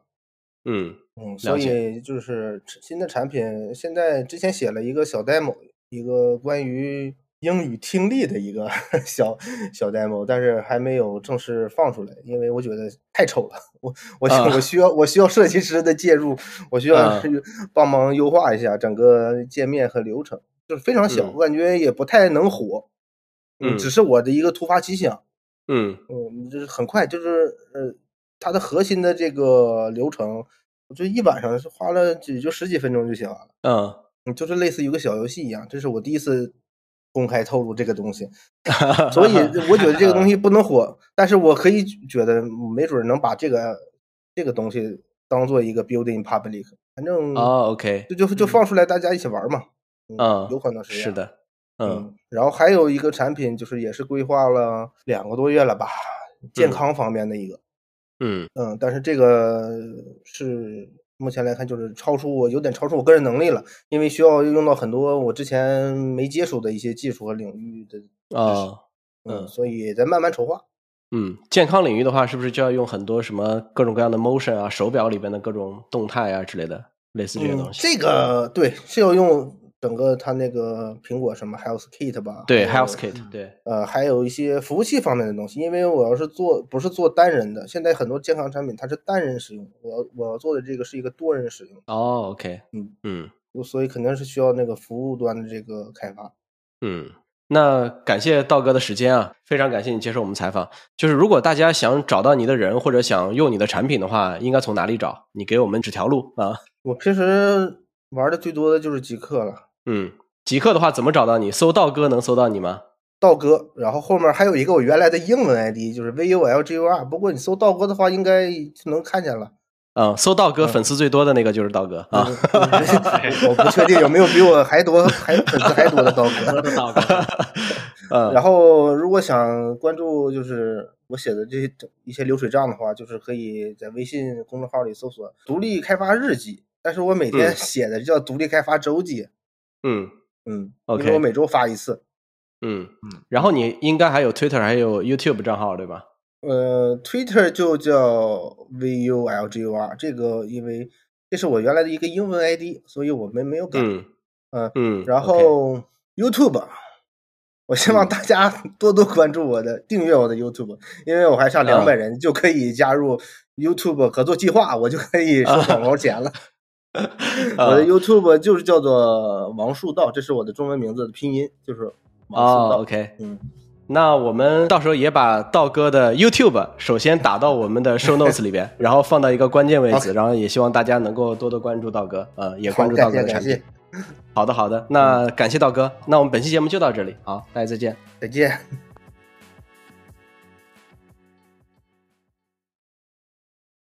嗯嗯，所以就是新的产品，现在之前写了一个小 demo，一个关于英语听力的一个 小小 demo，但是还没有正式放出来，因为我觉得太丑了，我我我需要我需要设计师的介入，我需要啊。帮忙优化一下整个界面和流程，就是非常小，嗯。我感觉也不太能火，嗯只是我的一个突发奇想，嗯。嗯，就是很快，就是呃，它的核心的这个流程，我就一晚上是花了也就十几分钟就写完了，嗯。嗯，就是类似于一个小游戏一样。这是我第一次公开透露这个东西，所以我觉得这个东西不能火，但是我可以觉得没准能把这个这个东西当做一个 building public，反正哦，OK，就就就放出来大家一起玩嘛，嗯有可能是是的，嗯嗯，然后还有一个产品，就是也是规划了两个多月了吧，健嗯。康方面的一个，嗯。嗯，但是这个是目前来看就是超出我有点超出我个人能力了，因为需要用到很多我之前没接触的一些技术和领域的啊，哦嗯，嗯所以在慢慢筹划。嗯，健康领域的话，是不是就要用很多什么各种各样的 motion 啊，手表里边的各种动态啊之类的，类似这些嗯东，西？这个对是要用整个它那个苹果什么 Health Kit 吧？对，Health Kit，对，呃，还有一些服务器方面的东西，因为我要是做不是做单人的，现在很多健康产品它是单人使用，我要我要做的这个是一个多人使用，哦，OK，嗯嗯所以肯定是需要那个服务端的这个开发。嗯那感谢道哥的时间啊，非常感谢你接受我们采访。就是如果大家想找到你的人或者想用你的产品的话，应该从哪里找？你给我们指条路啊。我平时玩的最多的就是极客了，嗯，极客的话怎么找到你？搜道哥能搜到你吗？道哥，然后后面还有一个我原来的英文 ID，就是 V U L G U R。不过你搜道哥的话，应该就能看见了。嗯，搜道哥粉丝最多的那个就是道哥啊。我不确定有没有比我还多、还粉丝还多的道哥。道哥。嗯，然后如果想关注就是我写的这些一些流水账的话，就是可以在微信公众号里搜索“独立开发日记”，但是我每天写的叫“独立开发周记”。嗯嗯嗯，OK，我每周发一次。嗯嗯，然后你应该还有 Twitter 还有 YouTube 账号对吧？呃，Twitter 就叫 V U L G U R，这个因为这是我原来的一个英文 ID，所以我们没有改。嗯嗯嗯，然后 YouTube，我希望大家多多关注我的，订阅我的 YouTube，因为我还差两百人就可以加入 YouTube 合作计划，我就可以收广告钱了。我的 YouTube 就是叫做王树道，这是我的中文名字的拼音，就是王树道。OK，嗯。那我们到时候也把道哥的 YouTube 首先打到我们的 Show Notes 里边，然后放到一个关键位置，然后也希望大家能够多多关注道哥，呃，也关注道哥的产品。好的，好的，那感谢道哥，那我们本期节目就到这里，好，大家再见，再见。